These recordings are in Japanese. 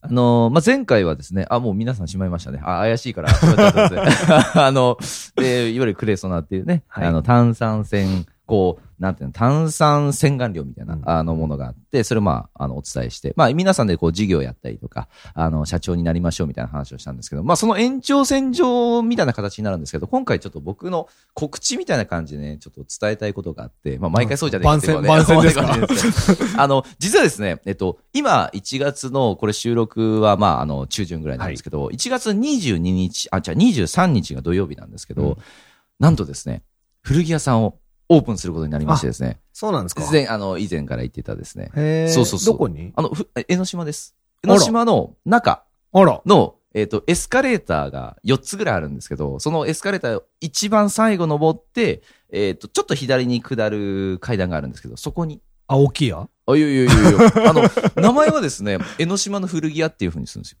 あのーまあ、前回はですね、あ、もう皆さんしまいましたね。あ、怪しいから、あの、で、いわゆるクレソナっていうね、はいあの、炭酸泉、こう、なんていうの、炭酸洗顔料みたいな、うん。あの、ものがあって、それをまあ、あの、お伝えして、まあ、皆さんでこう、事業やったりとか、あの、社長になりましょうみたいな話をしたんですけど、まあ、その延長線上みたいな形になるんですけど、今回ちょっと僕の告知みたいな感じでね、ちょっと伝えたいことがあって、まあ、毎回そうじゃないけどね。番宣ですか？あの、実はですね、えっと、今、1月の、これ収録は、まあ、あの、中旬ぐらいなんですけど、1月22日、あ、じゃあ23日が土曜日なんですけど、うん。なんとですね、古着屋さんをオープンすることになりましてですね、そうなんですか。前、あの、以前から言ってたですね、へー。そうそうそう。どこに？あの、ふ江ノ島です。江ノ島の中。の、えっ、と、エスカレーターが4つぐらいあるんですけど、そのエスカレーターを一番最後登って、えっ、と、ちょっと左に下る階段があるんですけど、そこに。あ、大きいや？あ、いやいやいやいや、あの、名前はですね、江ノ島の古着屋っていう風にするんですよ。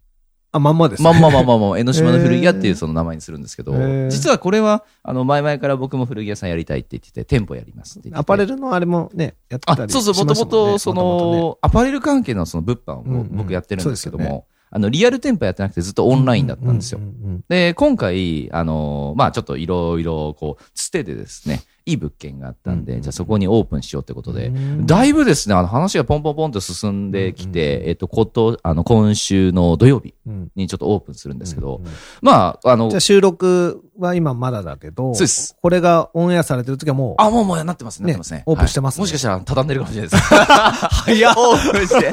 あ、まんまです。まんままんまま江ノ島の古着屋っていうその名前にするんですけどへー、実はこれは、あの、前々から僕も古着屋さんやりたいって言ってて、店舗やりますって。言っててアパレルのあれもね、やってたあ、りそうそう、もともと、その、アパレル関係のその物販うんうんを僕やってるんですけどそうですよも、あの、リアル店舗やってなくてずっとオンラインだったんですよ。う。うんうん。で、今回、あのまあちょっといろいろ、こう、つてでですね、いい物件があったんで、うんうんじゃあそこにオープンしようってことで、うん。だいぶですね、あの話がポンポンポンと進んできて、うんうん。えっと、こと、あの、今週の土曜日うん。にちょっとオープンするんですけど、うんうん。まあ、あのじゃあ、収録は今まだだけど、そうです。これがオンエアされてる時はもう、あ、もうもうなってますね、なってますね。オープンしてますね。はいもしかしたら畳んでるかもしれないです。早っ。オープンして、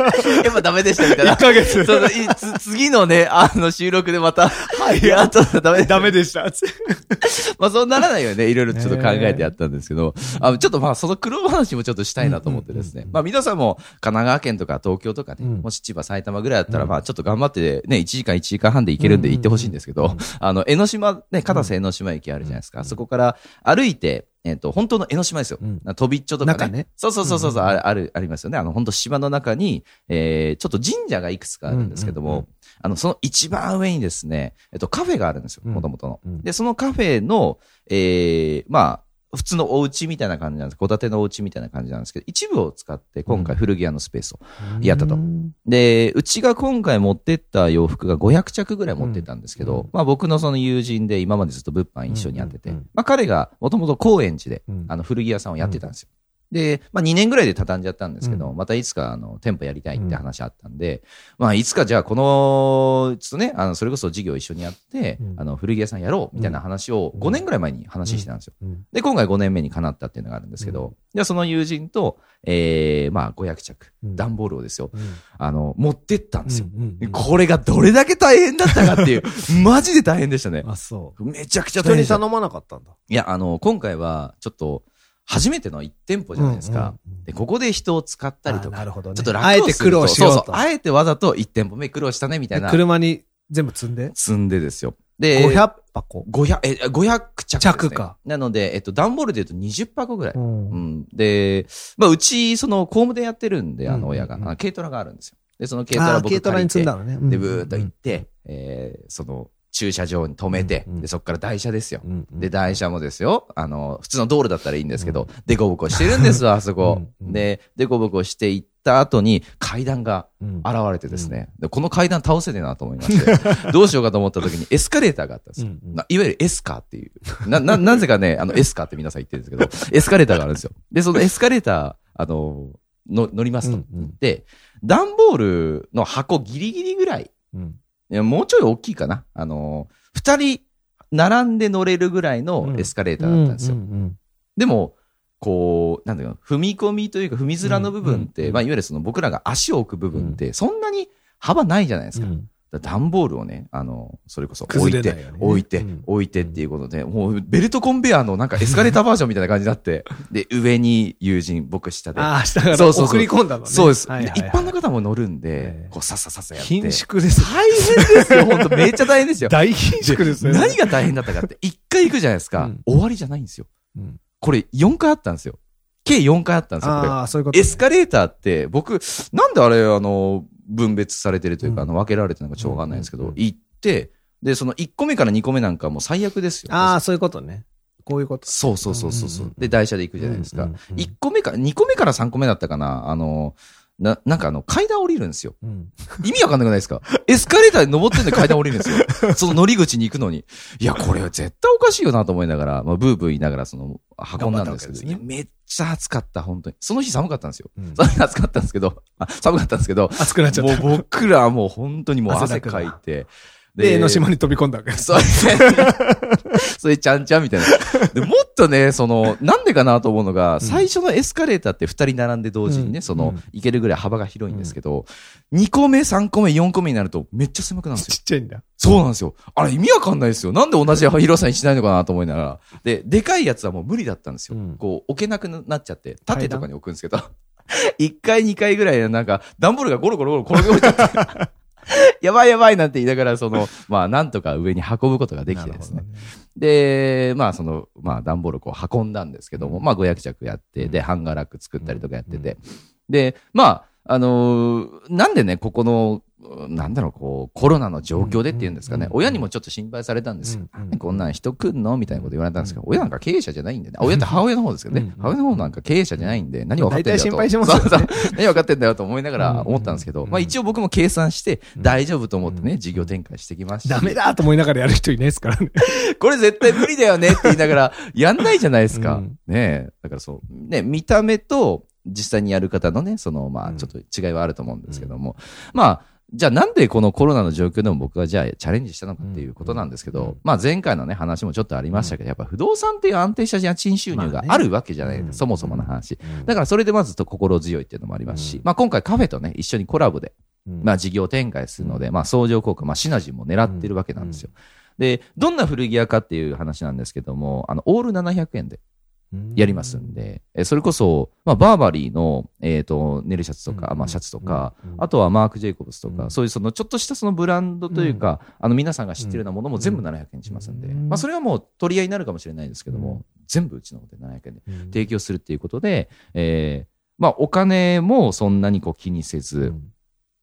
やっぱダメでしたみたいな。1ヶ月。そうそういつ次のね、あの収録でまた、はい、やっとダメでダメでした。まあそうならないよね、いろいろちょっと考えてやったんですけど、あちょっとまあその苦労話もちょっとしたいなと思ってですね。まあ皆さんも神奈川県とか東京とかね、うん。もし千葉、埼玉ぐらいだったら、うん。まあちょっと頑張ってね、1時間1時間半で行けるんで行ってほしいんですけど、あの、江ノ島、ね、片瀬江ノ島駅あるじゃないですか。そこから歩いて、えっ、と、本当の江ノ島ですよ。うん飛びっちょとかね。そうそうそうそう、うんある、ありますよね。あの、本当島の中に、えー、ちょっと神社がいくつかあるんですけども、うんうんうんあの、その一番上にですね、えっと、カフェがあるんですよ、うんもともとの。うんで、そのカフェの、えー、まあ、普通のお家みたいな感じなんです。戸建てのお家みたいな感じなんですけど、一部を使って今回古着屋のスペースを。やったと。うん。で、うちが今回持ってった洋服が500着ぐらい持ってったんですけど、うん。まあ僕のその友人で今までずっと物販一緒にやってて、うん。うん。うん。まあ彼がもともと高円寺で、うん。あの古着屋さんをやってたんですよ。で、まあ2年ぐらいで畳んじゃったんですけど、うんまたいつかあの店舗やりたいって話あったんで、まあいつかじゃあこの、ちょっとね、あの、それこそ事業一緒にやって、うんあの古着屋さんやろうみたいな話を5年ぐらい前に話してたんですよ。うんで、今回5年目にかなったっていうのがあるんですけど、じゃあその友人と、えー、まあ500着、うん段ボールをですよ、うんあの、持ってったんですよ。うんうんうんこれがどれだけ大変だったかっていう、マジで大変でしたね。あ、そう。めちゃくちゃ人。に頼まなかったんだ。いや、あの、今回は、ちょっと、初めての1店舗じゃないですか。で、ここで人を使ったりとか、あなるほどね。ちょっと楽をあえて苦労しようと。そうそう、あえてわざと1店舗目苦労したね、みたいでな。車に全部積んで？積んでですよ。で、500箱。500、え、500着です、ね。着か。なので、えっと、段ボールで言うと20箱ぐらい。うんうん。で、まあ、うち、その、工務でやってるんで、あの、うんうんうん親が、軽トラがあるんですよ。で、その軽トラ僕軽トラに積んだのね。で、ブーっと行って、えーその、駐車場に止めて、うんうんで、そこから台車ですよ。うんうんで、台車もですよ。あの、普通の道路だったらいいんですけど、デコボコしてるんですわ、あそこ。うんうんで、デコボコしていった後に階段がうん現れてですね、でこの階段倒せねえなと思いまして、どうしようかと思った時にエスカレーターがあったんですよ。うんうんないわゆるエスカーっていう。な、な、なぜかね、あの、エスカーって皆さん言ってるんですけど、エスカレーターがあるんですよ。で、そのエスカレーター、あの、の乗りますと。うんうんで、段ボールの箱ギリギリぐらいうんいや、もうちょい大きいかな。あの、二人並んで乗れるぐらいのエスカレーターだったんですよ。でも、こう、なんだよ、踏み込みというか踏み面の部分って、まあ、いわゆるその僕らが足を置く部分って、そんなに幅ないじゃないですか。うん段ボールをね、あの、それこそ置いて、いね置いて、うん置いてっていうことで、もうベルトコンベヤーのなんかエスカレーターバージョンみたいな感じになって、で、上に友人、僕下で。ああ、下からそうそう送り込んだのね。そうです、一般の方も乗るんえでえ、こうさっささっさやって。貧縮です。大変ですよ、本当めっちゃ大変ですよ。大貧縮ですね。何が大変だったかって、一回行くじゃないですか、うん終わりじゃないんですよ。うんこれ4回あったんですよ。計4回あったんですよ、これ。ああ、そういうことね。エスカレーターって、僕、なんであれ、あの、分別されてるというか、あの、分けられてるのかちょっとわかんないんですけどうんうん、行って、で、その1個目から2個目なんかもう最悪ですよ。ああ、そういうことね。こういうこと。そうそうそうそうで、台車で行くじゃないですかうんうんうん。1個目か、2個目から3個目だったかな、あの、な、なんかあの、階段降りるんですよ。うん。意味わかんなくないですか？エスカレーターで登ってんで階段降りるんですよ。その乗り口に行くのに。いや、これは絶対おかしいよなと思いながら、まあ、ブーブー言いながら、その、運んだんですけど、ねめっちゃ暑かった、本当に。その日寒かったんですよ。うんその日暑かったんですけど、あ寒かったんですけど、熱くなっちゃった。もう僕らはもう本当にもう汗かいて。で、江ノ島に飛び込んだわけ です。そ うそれちゃんちゃんみたいな。で、もっとね、その、なんでかなと思うのが、最初のエスカレーターって二人並んで同時にね、うんそのうん、行けるぐらい幅が広いんですけど、2個目、3個目、4個目になるとめっちゃ狭くなるんですよち。っちゃいんだ。そうなんですよ。あれ意味わかんないですよ。なんで同じ広さにしないのかなと思いながら。で、でかいやつはもう無理だったんですよ。うんこう、置けなくなっちゃって、縦とかに置くんですけど、1 回、2回ぐらいなんか、段ボールがゴロゴロゴロ転げ落ちちゃって、やばいやばいなんて言いながら、その、まあ、なんとか上に運ぶことができてですね。で、まあ、その、まあ、段ボールをこう運んだんですけども、まあ、500着やって、で、ハンガーラック作ったりとかやってて。で、まあ、あのーなんでね、ここの、なんだろう、こう、コロナの状況でっていうんですかね、親にもちょっと心配されたんですよ。こんなん人来んのみたいなこと言われたんですけど、親なんか経営者じゃないんでね。あ親って母親の方ですけどね。うん母親の方なんか経営者じゃないんで、何分かってんだよと。大体心配しますよねそうそう何分かってんだよと思いながら思ったんですけど、うんまあ一応僕も計算してうん大丈夫と思ってね、うん事業展開してきましたし。ダメだと思いながらやる人いないですからね。これ絶対無理だよねって言いながら、やんないじゃないですか。うんねえ。だからそう。ね、見た目と実際にやる方のね、その、まあ、うんちょっと違いはあると思うんですけども。まあ、じゃあなんでこのコロナの状況でも僕がじゃあチャレンジしたのかっていうことなんですけど、うんまあ前回のね話もちょっとありましたけど、やっぱ不動産っていう安定した家賃収入まあねがあるわけじゃないですか、うんそもそもの話。うんだからそれでまずと心強いっていうのもありますし、うん。まあ今回カフェとね、一緒にコラボで、うん。まあ事業展開するので、まあ相乗効果、まあシナジーも狙ってるわけなんですよ。で、どんな古着屋かっていう話なんですけども、あの、オール700円でやりますんで、えそれこそ、まあ、バーバリーの、えっ、と、ネルシャツとか、うん。まあ、シャツとか、うん。あとはマーク・ジェイコブスとか、うん。そういうその、ちょっとしたそのブランドというか、あの、皆さんが知ってるようなものも全部700円にしますんで、うん。まあ、それはもう取り合いになるかもしれないですけども、うん。全部うちの方で700円でうん。提供するっていうことで、えーまあ、お金もそんなにこう気にせず、うん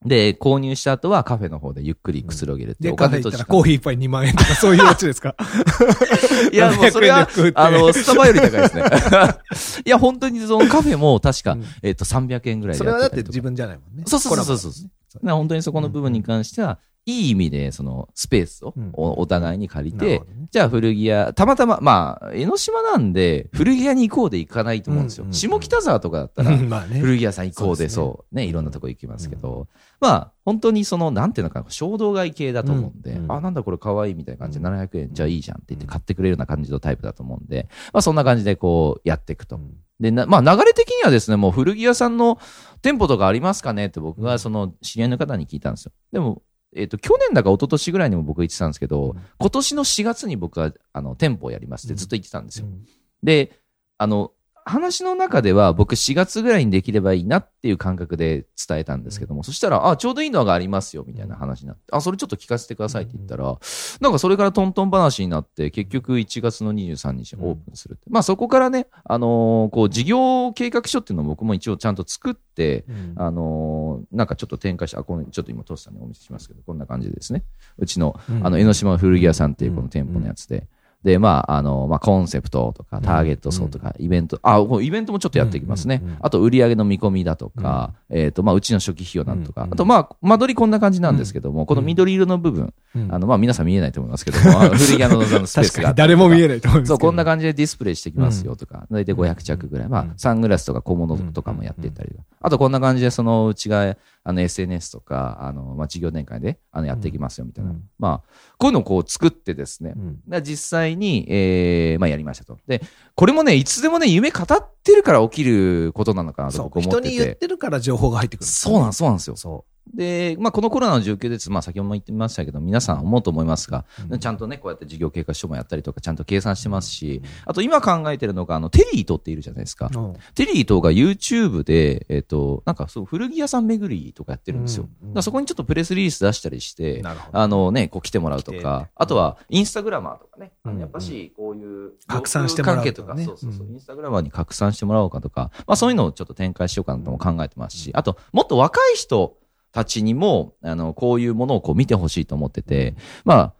で、購入した後はカフェの方でゆっくりくつろげるっていで、うおカフェ行金と時間。ったらコーヒー一杯2万円とかそういうやつですか？いや、もうそれは700円で食うっ、て。あの、スタバより高いですね。いや、本当にそのカフェも確かうん、えっと、300円ぐらいそでれはだって自。分じゃないもんね。そうそうそうそうそう。コラだから本当にそこの部分に関しては、いい意味で、その、スペースをうん。おお互いに借りてボなるほ、どね。じゃあ古着屋、たまたま、まあ、江ノ島なんで、古着屋に行こうで行かないと思うんですよ。う。んうん下北沢とかだったら。古着屋さん行こうで、そうね。ね、いろんなとこ行きますけど、まあ、本当にその、なんていうのかな、衝動買い系だと思うんで、うんうんあ、なんだこれ可愛いみたいな感じでうん。700円、じゃあいいじゃんって言って買ってくれるような感じのタイプだと思うんで、まあそんな感じでこう、やっていくと。で、なまあ流れ的にはですね、もう古着屋さんの店舗とかありますかねって僕がその知り合いの方に聞いたんですよ。でも、えっ、と、去年だか一昨年ぐらいにも僕言ってたんですけど、うん今年の4月に僕は、あの、店舗をやりますってずっと言ってたんですよ。うんで、あの、話の中では僕4月ぐらいにできればいいなっていう感覚で伝えたんですけども、そしたら、あ、ちょうどいいのがありますよみたいな話になって、あ、それちょっと聞かせてくださいって言ったら、なんかそれからトントン話になって、結局1月の23日にオープンするって。まあそこからね、あのーこう事業計画書っていうのを僕も一応ちゃんと作って、うん。あのーなんかちょっと展開して、あ、このちょっと今トスさんにお見せしますけど、こんな感じでですね。うちの、あの、江ノ島古着屋さんっていうこの店舗のやつで。で、まあ、あの、まあ、コンセプトとか、ターゲット層とか、イベント、あ、イベントもちょっとやっていきますね。あと、売上の見込みだとか、えっと、まあ、うちの初期費用なんとかう。んあと、まあ、間取りこんな感じなんですけども、この緑色の部分、うん。あの、まあ、皆さん見えないと思いますけども、古着屋のスペース確かにが誰も見えないと思うんです。そう、こんな感じでディスプレイしてきますよとか、大体500着ぐらい。まあうん、サングラスとか小物とかもやっていったりとか。あと、こんな感じで、その、うちが、あの、SNS とか、あの、まあ、事業展開で、あの、やっていきますよ、みたいな。うんまあ、こういうのをこう作ってですねう。ん実際に、えー、まあ、やりましたと。で、これもね、いつでもね、夢語ってるから起きることなのかなとそう僕思ってて。人に言ってるから情報が入ってくる。そうなん、そうなんですよ。そで、まあ、このコロナの状況です、まあ、先ほども言ってましたけど、皆さん思うと思いますが、うん。ちゃんとね、こうやって事業経過書もやったりとか、ちゃんと計算してますし、あと今考えてるのが、あの、テリートっているじゃないですか。うん。テリートが YouTube で、えっ、と、なんかそう、古着屋さん巡りとかやってるんですよ。うんだそこにちょっとプレスリリース出したりして。あのね、こう来てもらうとか、あとはインスタグラマーとかね、あうん。のやっぱしこういう拡散してもらうとかね。関係とか、そうそうそう、うん。インスタグラマーに拡散してもらおうかとか、まあそういうのをちょっと展開しようかなとも考えてますし、あと、もっと若い人たちにも、あの、こういうものをこう見てほしいと思ってて、まあ、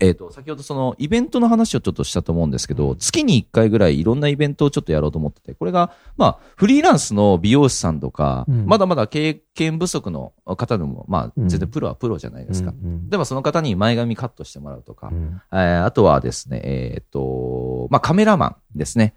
えっ、と、先ほどそのイベントの話をちょっとしたと思うんですけど、月に1回ぐらいいろんなイベントをちょっとやろうと思ってて、これが、まあ、フリーランスの美容師さんとか、うん。まだまだ経験不足の方でも、まあ、うん。全然プロはプロじゃないですか。うんでもその方に前髪カットしてもらうとか、うん。えーあとはですね、えーっと、まあ、カメラマンですね。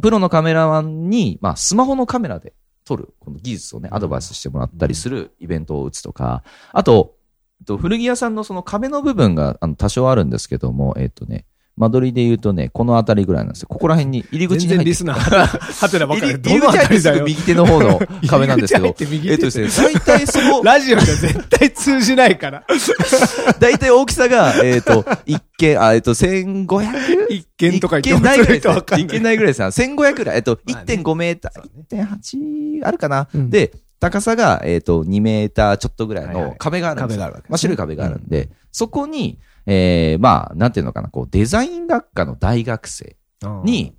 プロのカメラマンに、まあ、スマホのカメラで撮る、この技術をね、アドバイスしてもらったりするイベントを打つとか、あと、えっと古着屋さんのその壁の部分があの多少あるんですけども、えーっとね、間取りで言うとね、この辺りぐらいなんですよ。ここら辺に入り口に入って全然リスナー、はてなばっかり。入り口入ってすぐ。右手の方の 壁なんですけど、えっとですね、大体その、ラジオじゃ絶対通じないから。大体大きさが、えっ、と、一軒、あ、えっ、と、1500? 一見とか一軒ないぐらいですわか一軒ないぐらいですよ。1500ぐらい。えっと、まあね1.5メーター、1.8あるかな、うんで、高さが、えっ、と、2メーターちょっとぐらいはいはいの壁があるんですよ。壁があるわけねまあ、白い壁があるんで、そこに、えー、まあ、なんていうのかな、こう、デザイン学科の大学生に、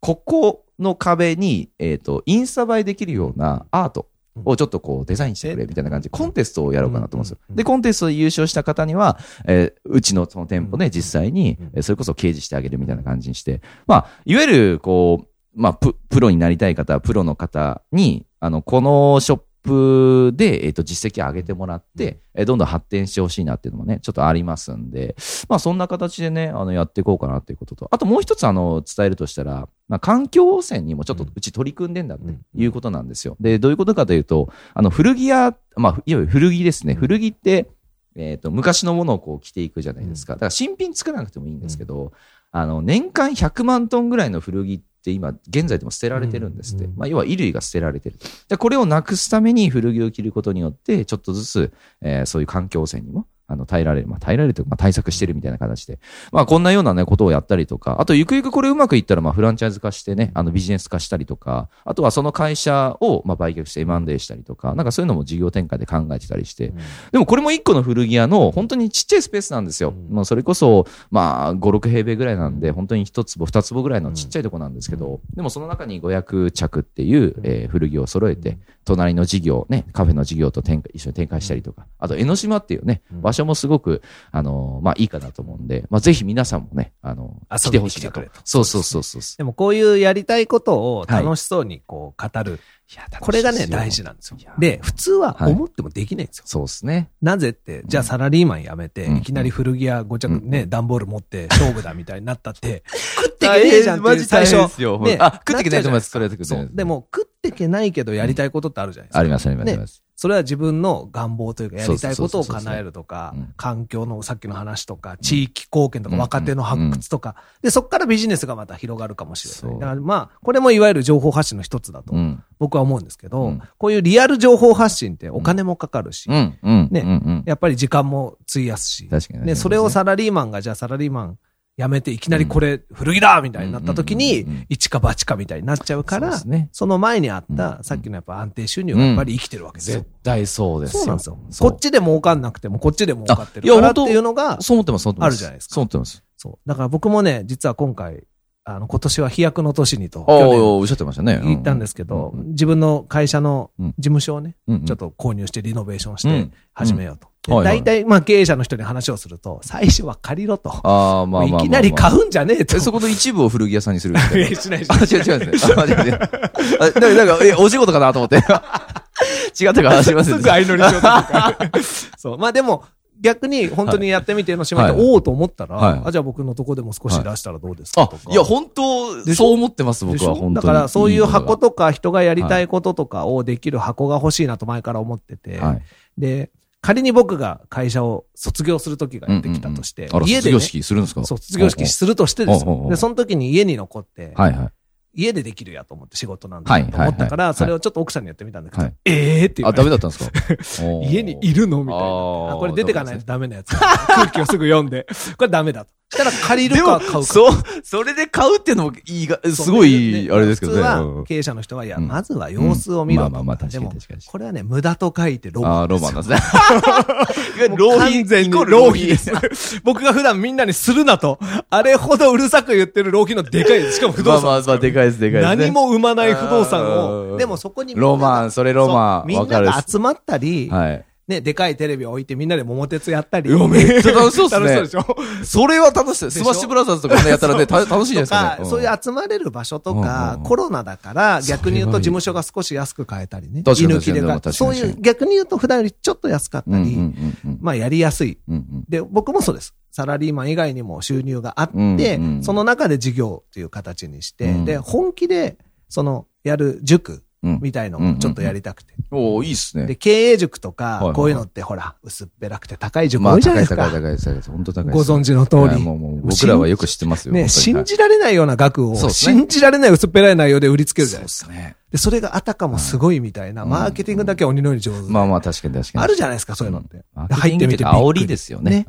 ここの壁に、えっ、と、インスタ映えできるようなアートをちょっとこうデザインしてくれみたいな感じ。で、コンテストをやろうかなと思うんですよ。で、コンテストで優勝した方には、えーうちのその店舗で実際にそれこそ掲示してあげるみたいな感じにして、まあ、いわゆる、こう、まあ、ププロになりたい方、プロの方に、あの、このショップで、えっ、と、実績を上げてもらって、えーどんどん発展してほしいなっていうのもね、ちょっとありますんで、まあそんな形でね、あの、やっていこうかなっていうことと、あともう一つあの、伝えるとしたら、まあ環境汚染にもちょっとうち取り組んでんだっていうことなんですよ。で、どういうことかというと、あの、古着屋、まあ、いわゆる古着ですね。古着って、えっ、と、昔のものをこう着ていくじゃないですか。だから新品作らなくてもいいんですけど、あの、年間100万トンぐらいの古着って今、現在でも捨てられてるんですって。うんまあ、要は衣類が捨てられてる。で、これをなくすために古着を着ることによって、ちょっとずつ、えーそういう環境汚染にも、あの、耐えられる。まあ、耐えられるというか、まあ、対策してるみたいな形で。まあ、こんなようなね、ことをやったりとか、あと、ゆくゆくこれうまくいったら、まあ、フランチャイズ化してね、あの、ビジネス化したりとか、あとはその会社を、まあ、売却して M&A したりとか、なんかそういうのも事業展開で考えてたりして、でもこれも一個の古着屋の本当にちっちゃいスペースなんですよ。うん。もうそれこそ、まあ、5、6平米ぐらいなんで、本当に一坪、二坪ぐらいのちっちゃいとこなんですけど、でもその中に500着っていう、えー古着を揃えて、隣の事業、ね、カフェの事業と展開一緒に展開したりとか、あと江ノ島っていうね、うん。場所もすごく、あのーまあいいかなと思うんで、まあぜひ皆さんもね、あのー来てほしいなと。そうそうそうそう。でもこういうやりたいことを楽しそうにこう語る。これがね、大事なんですよ。で、普通は思ってもできないんですよ。そうですね。なぜって、じゃあサラリーマン辞めて、うんいきなり古着屋5着うんね、段ボール持って勝負だみたいになったって、食ってけねえじゃんって最初。ねあ、食ってけないと思います。それ。でも、食ってけないけどやりたいことってあるじゃないですか。あります、あります、ありねます。それは自分の願望というか、やりたいことを叶えるとかうん、環境のさっきの話とか、地域貢献とか、うん。若手の発掘とか、で、そこからビジネスがまた広がるかもしれない。だからまあ、これもいわゆる情報発信の一つだとうん。僕は思うんですけどうん、こういうリアル情報発信ってお金もかかるし。ね。やっぱり時間も費やすし。ね、それをサラリーマンが、じゃあサラリーマン辞めていきなりこれ古着だみたいになった時に、一か八かみたいになっちゃうからその前にあっうんた、さっきのやっぱ安定収入がやっぱり生きてるわけですよ絶。対そうですよ。そうなんですよ。こっちで儲かんなくても、こっちで儲かってるからっていうのが、そう思ってます、そう思ってます。あるじゃないですかそう思ってます。そう。だから僕もね、実は今回、あの、今年は飛躍の年にと、ああ、去年おっしゃってましたね。言ったんですけど、うん自分の会社のうん事務所をね、うんちょっと購入してリノベーションしてうん始めようと。ではいはい大体、まあ経営者の人に話をすると、最初は借りろと。ああ、まあまあまあまあ。いきなり買うんじゃねえと。え、そこで一部を古着屋さんにするみたいな。しないしあ、違う違うんですね。あ、違う違う。あ、なんか、え、お仕事かなと思って。違ったか話しますすぐ相乗りしようとか。そう。まあでも、逆に本当にやってみての島で、はいおおと思ったら、はいあ、じゃあ僕のとこでも少し出したらどうですかあとか。、いや、本当そう思ってます、僕は、本当に。だからそういう箱ととか人がやりたいこととかをできる箱が欲しいなと前から思ってて、はい。で、仮に僕が会社を卒業する時がやってきたとして、家で、ね、卒業式するんですか？そう卒業式するとしてです。で、その時に家に残って、はいはい。家でできるやと思って仕事なんはいだと思ったから、それをちょっと奥さんにやってみたんだけど、はいええって言あ、ダメだったんですか？家にいるの？みたいな。これ出てかないとダメなやつ。空気をすぐ読んで。これダメだと。したら借りるか買うか。そう、それで買うっていうのもいいが、すごい、あれですけどね。普通うんは経営者の人は、いや、うんまずは様子を見ろまあまあまあ確かに確かに、これはね、無駄と書いてロマン。ああ、ロマンですね。もう完全に浪費です。僕が普段みんなにするなと、あれほどうるさく言ってる浪費のでかいです。しかも不動産。まあまあまあ、でかいです、でかいです、ね。何も生まない不動産を、うんでもそこにロマン、それロマン。みんな。が集まったり、はい。ね、でかいテレビを置いてみんなで桃鉄やったり。いやめっちゃ楽しそうっすね楽しそうでしょ？それは楽しい。でしょ？スマッシュブラザーズとかね、やったらね、た 楽しいですとよねか、。そういう集まれる場所とかうん、コロナだから、逆に言うと事務所が少し安く買えたりね。居抜きでそういう、逆に言うと普段よりちょっと安かったうんうんり、うんまあやりやすい。うんうんで、僕もそうです。サラリーマン以外にも収入があって、うんうんその中で事業という形にして、うんで、本気で、その、やる塾うんみたいのをちょっとやりたくて。おおいいっすで、ね。経営塾とかこういうのってほら、薄っぺらくて高い塾まあ、多いじゃな高いいですか。高い高い高い。本当高い。ご存知の通り。はいもう、もう、僕らはよく知ってますよ。ね、信じられないような額を、信じられない薄っぺらい内容で売りつけるじゃないですか。そうですね。で、それがあたかもすごいみたいな、うんマーケティングだけは鬼のように上手。まあまあ、確かに確かに。あるじゃないですか、そういうのって。マーケティングっていうか煽りですよね。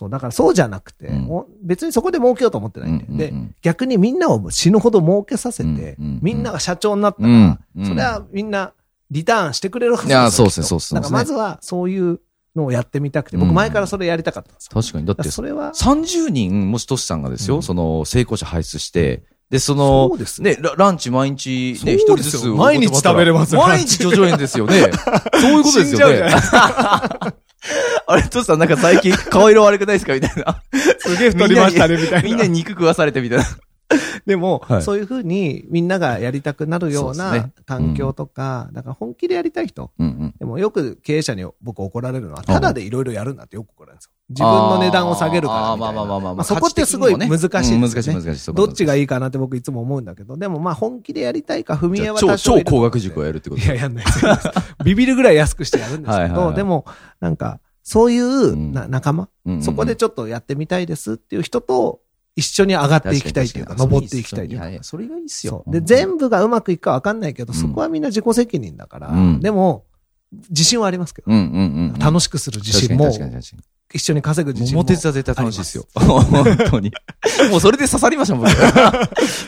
そう、だからそうじゃなくて、うん。別にそこで儲けようと思ってないんで、うんうんうん。で、逆にみんなを死ぬほど儲けさせて、うんうん。うんみんなが社長になったら、うんうん。それはみんなリターンしてくれるはずいやそうでですねそうですね。だからまずはそういうのをやってみたくて、僕うん。前からそれやりたかったんですよ。確かに。だってそれは、30人、もしトシさんがですよ、うん。その、成功者輩出して、で、そのそう、ですね、ラランチ毎日ね、一人ずつ。毎日食べれますよ。毎日叙々苑ですよね。そういうことです死んじゃうじゃよね。あれ、トシさんなんか最近顔色悪くないですか？みたいな。すげえ太りましたね、みたいな。みんなに肉食わされてみたいな。でも、はいそういうふうにみんながやりたくなるような環境とか、だから本気でやりたい人。うんうん。でもよく経営者に僕怒られるのは、ただでいろいろやるんだってよく怒られるんですよ。自分の値段を下げるからあーみたいな。まあまあまあまあまあそこってすごい難しいですよね。うん難しい難しいどっちがいいかなって僕いつも思うんだけど、でもまあ本気でやりたいか、踏み絵は多少いると思うんで高額塾をやるってこといや、やんないです。ビビるぐらい安くしてやるんですけど、はいはいはいでも、なんか、そういうなうん仲間、うんうんそこでちょっとやってみたいですっていう人と一緒に上がっていきたいっていうか、登っていきたいというかやいや、それがいいっすよ。で、全部がうまくいくかわかんないけど、うんそこはみんな自己責任だから、うんでも、自信はありますけど、うんうんうんうん。楽しくする自信も。一緒に稼ぐ自信も。桃鉄は絶対楽しいですよ。本当に。もうそれで刺さりましたもん、僕。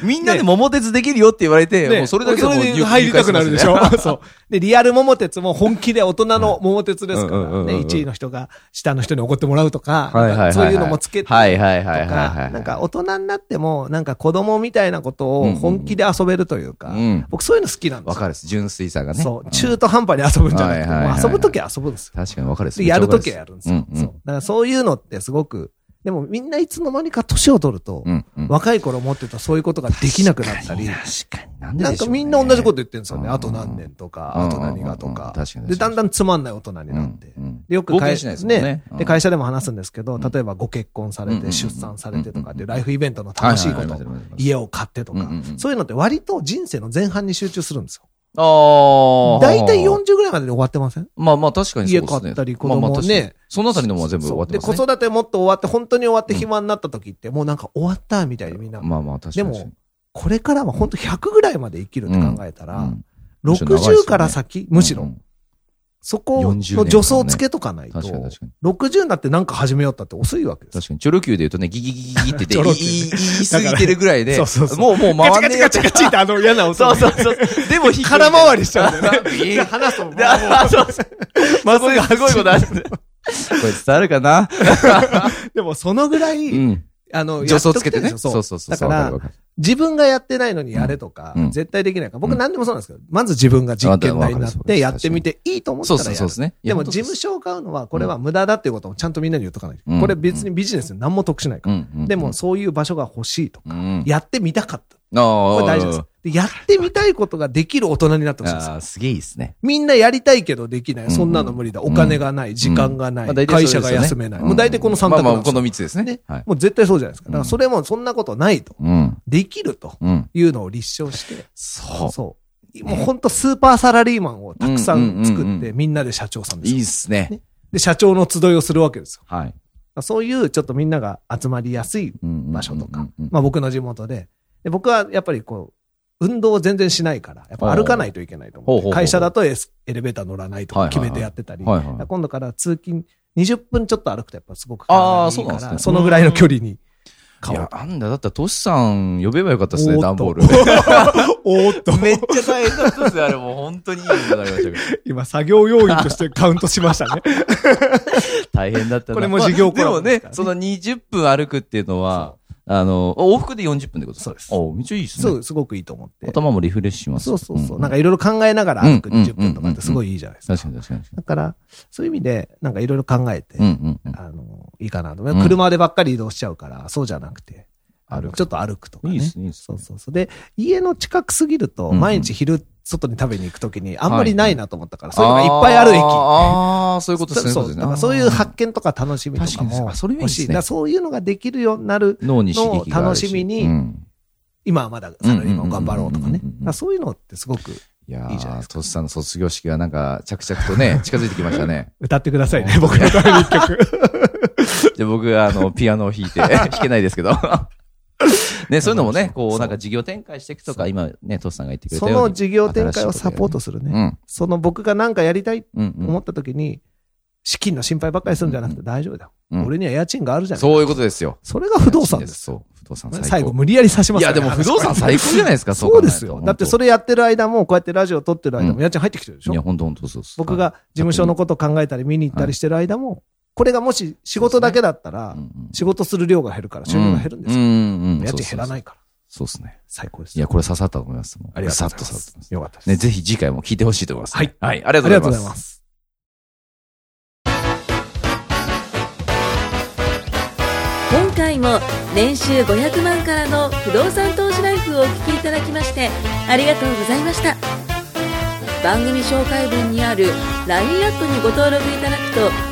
みんなで桃鉄できるよって言われて、ねもうそれだけでも入りたくなるでしょ そう。で、リアル桃鉄も本気で大人の桃鉄ですから、ね、1位の人が下の人に怒ってもらうとか、そういうのもつけて、はいはいはい。なんか大人になっても、なんか子供みたいなことを本気で遊べるというか、うん僕そういうの好きなんですよ。わかるです。純粋さがね。そう。ん中途半端に遊ぶんじゃなくて、遊ぶときは遊ぶんですよ。確かにわかるです。で、やるときはやるんですよ。だからそういうのってすごく、でもみんないつの間にか年を取ると、うんうん。若い頃持ってたそういうことができなくなったり、確かに。なんでなんでしょうね。かみんな同じこと言ってるんですよね。うん。あと何年とか、うん。あと何がとか。で、だんだんつまんない大人になって。でよく会冒険しないでね。うん。で、会社でも話すんですけど、ん。例えばご結婚されて、出産されてとかっていうライフイベントの楽しいこと。家を買ってとか。そういうのって割と人生の前半に集中するんですよ。ああ。だいたい40ぐらいまでで終わってません？まあまあ確かにそう家ですね。買ったり子供まあまあねそのあたりのものは全部終わってで、ますね。子育てもっと終わって、本当に終わって暇になった時って、もうなんか終わったみたいにみんな、まあまあ確かに。でも、これからは本当100ぐらいまで生きるって考えたら、うん。むしろ長いですよね。60から先、むしろ、うんそこの40年助走つけとかないと、確かに確かに。60になってなんか始めようったって遅いわけですよ。確かに。チョロ Q で言うとね、ギギギギギって言って、言い過ぎてるぐらいで、そうそうそうもう、もう回んねえよって。ってあの嫌な音そうそうそう。でも、空回りしちゃうんだよね。いいで話すと、であそうそう。まあ、すすごいことある。これ伝わるかなでもそのぐらい、うん。あの、助走つけてね。そうそうそう。だから自分がやってないのにやれとか、うん絶対できないから。僕うん何でもそうなんですけど、まず自分が実験台になっわかるてやってみていいと思ったそうらやる。そうそうですね。でも事務所を買うのは、これは無駄だっていうことをちゃんとみんなに言っとかないと。うんこれ別にビジネスに何も得しないから。でもそういう場所が欲しいとか、うん。やってみたかった。ああ、これ大事です。でやってみたいことができる大人になってほしいんですよああ、すげえいいですね。みんなやりたいけどできない。うんそんなの無理だ。お金がない。時間がない。会社が休めない。うんもう大体この3択まあまあ、なんですよこの3つですね。ねはい。もう絶対そうじゃないですか。だからそれもそんなことないと。うん。できるとうん。いうのを立証して。そう。そう。もう本当スーパーサラリーマンをたくさん作ってみんなで社長さんですよいいっすね。で、社長の集いをするわけですよ。はい。そういうちょっとみんなが集まりやすい場所とか。まあ僕の地元で。で僕はやっぱりこう、運動を全然しないから、やっぱ歩かないといけないと思って、会社だとエスエレベーター乗らないとか決めてやってたり、今度から通勤20分ちょっと歩くとやっぱすごく体にいいから、そね。そのぐらいの距離に。いやなんだ、だったらトシさん呼べばよかったですね、おーっと。段ボール。おーっと、めっちゃ大変だったですよ、あれもう本当に。いいことになりましたけど。今作業要員としてカウントしましたね。大変だったな。これも事業コラボまあでもね、その20分歩くっていうのは、あの、往復で40分ってこと？そうですおめっちゃいいですね。そう、すごくいいと思って。頭もリフレッシュします。そうそうそう。んなんかいろいろ考えながら歩くうん20分とかってすごいいいじゃないですか。確かに確かに。だから、そういう意味で、なんかいろいろ考えて、うんうんうん。あの、いいかなと。ん車でばっかり移動しちゃうから、そうじゃなくて、歩くちょっと歩くとかね。いいですね、いいですね。そうそうそう。で、家の近くすぎると、毎日昼、外に食べに行くときに、あんまりないなと思ったから、そういうのがいっぱいある駅。ああ、そういうことですね。そう。そういう発見とか楽しみとかもしい。そういうのができるようになる、脳に刺激がある楽しみにうん今はまだサラリーマンを頑張ろうとかね。そういうのってすごく、いやー、いいじゃないですトシさんの卒業式がなんか、着々とね、近づいてきましたね。歌ってくださいね、僕のために一曲。じゃあ僕があの、ピアノを弾いて、弾けないですけど。ね、そういうのもね、こう、そうなんか事業展開していくとか、今ね、トシさんが言ってくれたそように。の事業展開をサポートするね。うん。その僕が何かやりたいとうんうん。思った時に、資金の心配ばっかりするんじゃなくて大丈夫だよ。うん俺には家賃があるじゃないそういうことですよ。それが不動産です。そう。不動産最高。最後無理やりさしますいや、でも不動産最高じゃないですか、そうですよ。だってそれ。れやってる間も、こうやってラジオ撮ってる間も家賃入ってきてるでしょいや、本当本当そうです。僕が事務所のこと考えたり見に行ったりしてる間も、これがもし仕事だけだったら仕事する量が減るから収入が減るんですよ。家賃減らないいから。そうですね。最高です。いや、これ刺さったと思います。ありがとうございまさっと刺さってますす。よかったです。ね、ぜひ次回も聞いてほしいと思いますね。はいはい。ありがとうありがとうございま。すす。今回も年収500万からの不動産投資ライフをお聞きいただきましてありがとうございました番組紹介文にある LINE アットにご登録いただくと